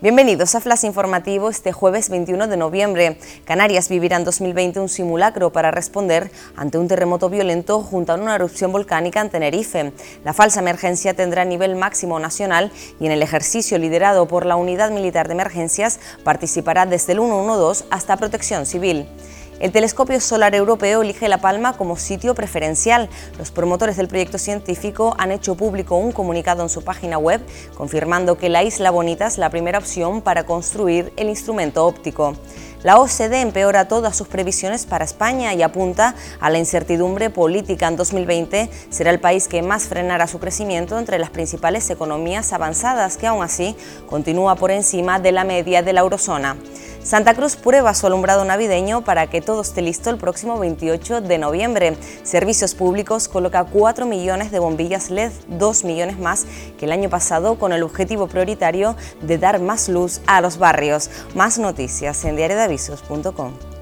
Bienvenidos a Flash Informativo este jueves 21 de noviembre. Canarias vivirá en 2020 un simulacro para responder ante un terremoto violento junto a una erupción volcánica en Tenerife. La falsa emergencia tendrá nivel máximo nacional y en el ejercicio liderado por la Unidad Militar de Emergencias participará desde el 112 hasta Protección Civil. El telescopio solar europeo elige La Palma como sitio preferencial. Los promotores del proyecto científico han hecho público un comunicado en su página web confirmando que la Isla Bonita es la primera opción para construir el instrumento óptico. La OCDE empeora todas sus previsiones para España y apunta a la incertidumbre política en 2020. Será el país que más frenará su crecimiento entre las principales economías avanzadas, que aún así continúa por encima de la media de la eurozona. Santa Cruz prueba su alumbrado navideño para que todo esté listo el próximo 28 de noviembre. Servicios Públicos coloca 4 millones de bombillas LED, 2 millones más que el año pasado, con el objetivo prioritario de dar más luz a los barrios. Más noticias en diariodavisos.com.